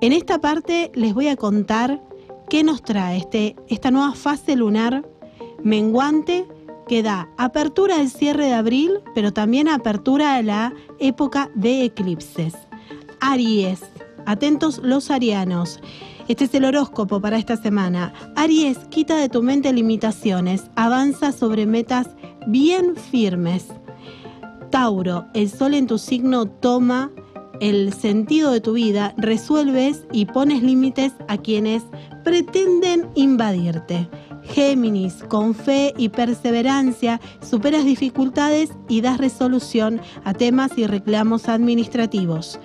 En esta parte les voy a contar qué nos trae este, esta nueva fase lunar menguante que da apertura al cierre de abril, pero también apertura a la época de eclipses. Aries, atentos los arianos. Este es el horóscopo para esta semana. Aries, quita de tu mente limitaciones, avanza sobre metas bien firmes. Tauro, el sol en tu signo toma el sentido de tu vida, resuelves y pones límites a quienes pretenden invadirte. Géminis, con fe y perseverancia, superas dificultades y das resolución a temas y reclamos administrativos.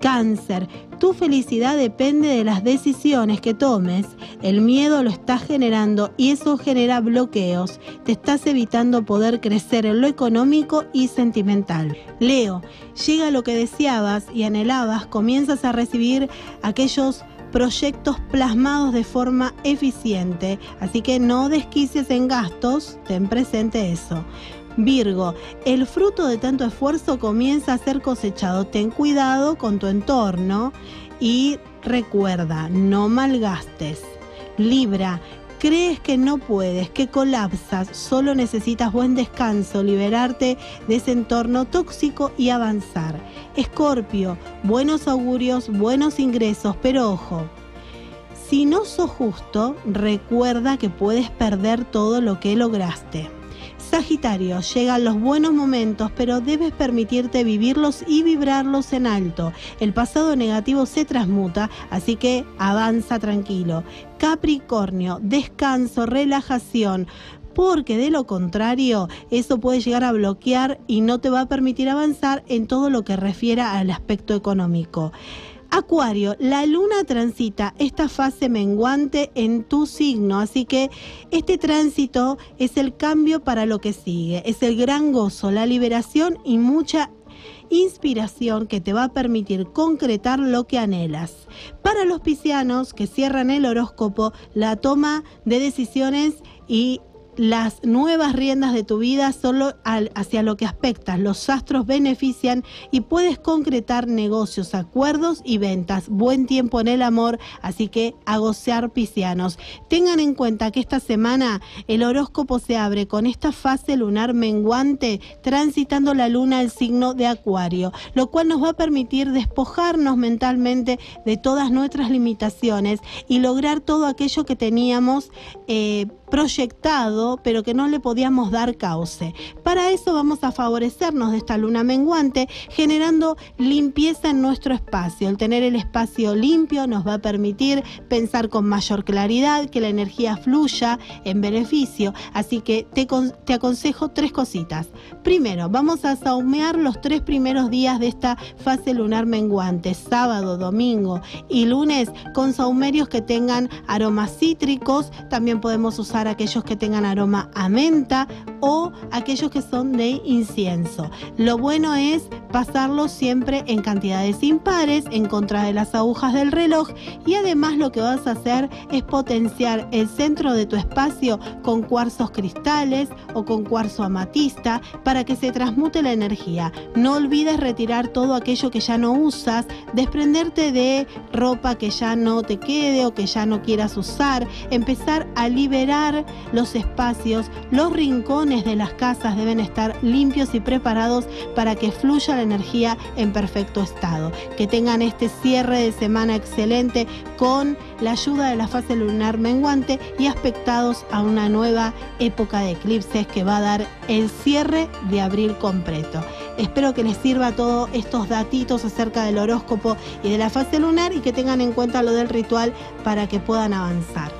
Cáncer, tu felicidad depende de las decisiones que tomes. El miedo lo estás generando y eso genera bloqueos. Te estás evitando poder crecer en lo económico y sentimental. Leo, llega lo que deseabas y anhelabas, comienzas a recibir aquellos proyectos plasmados de forma eficiente. Así que no desquicies en gastos, ten presente eso. Virgo, el fruto de tanto esfuerzo comienza a ser cosechado. Ten cuidado con tu entorno y recuerda, no malgastes. Libra, crees que no puedes, que colapsas, solo necesitas buen descanso, liberarte de ese entorno tóxico y avanzar. Escorpio, buenos augurios, buenos ingresos, pero ojo, si no sos justo, recuerda que puedes perder todo lo que lograste. Sagitario, llegan los buenos momentos, pero debes permitirte vivirlos y vibrarlos en alto. El pasado negativo se transmuta, así que avanza tranquilo. Capricornio, descanso, relajación porque de lo contrario eso puede llegar a bloquear y no te va a permitir avanzar en todo lo que refiera al aspecto económico. Acuario, la luna transita esta fase menguante en tu signo, así que este tránsito es el cambio para lo que sigue, es el gran gozo, la liberación y mucha inspiración que te va a permitir concretar lo que anhelas. Para los piscianos que cierran el horóscopo, la toma de decisiones y las nuevas riendas de tu vida solo hacia lo que aspectas. Los astros benefician y puedes concretar negocios, acuerdos y ventas. Buen tiempo en el amor, así que a gocear piscianos. Tengan en cuenta que esta semana el horóscopo se abre con esta fase lunar menguante transitando la luna al signo de Acuario, lo cual nos va a permitir despojarnos mentalmente de todas nuestras limitaciones y lograr todo aquello que teníamos eh, proyectado, pero que no le podíamos dar cauce. Para eso vamos a favorecernos de esta luna menguante, generando limpieza en nuestro espacio. El tener el espacio limpio nos va a permitir pensar con mayor claridad, que la energía fluya en beneficio. Así que te, te aconsejo tres cositas. Primero, vamos a saumear los tres primeros días de esta fase lunar menguante, sábado, domingo y lunes, con saumerios que tengan aromas cítricos. También podemos usar aquellos que tengan aroma a menta o aquellos que son de incienso. Lo bueno es pasarlo siempre en cantidades impares en contra de las agujas del reloj y además lo que vas a hacer es potenciar el centro de tu espacio con cuarzos cristales o con cuarzo amatista para que se transmute la energía. No olvides retirar todo aquello que ya no usas, desprenderte de ropa que ya no te quede o que ya no quieras usar, empezar a liberar los espacios, los rincones de las casas deben estar limpios y preparados para que fluya energía en perfecto estado. Que tengan este cierre de semana excelente con la ayuda de la fase lunar menguante y aspectados a una nueva época de eclipses que va a dar el cierre de abril completo. Espero que les sirva todos estos datitos acerca del horóscopo y de la fase lunar y que tengan en cuenta lo del ritual para que puedan avanzar.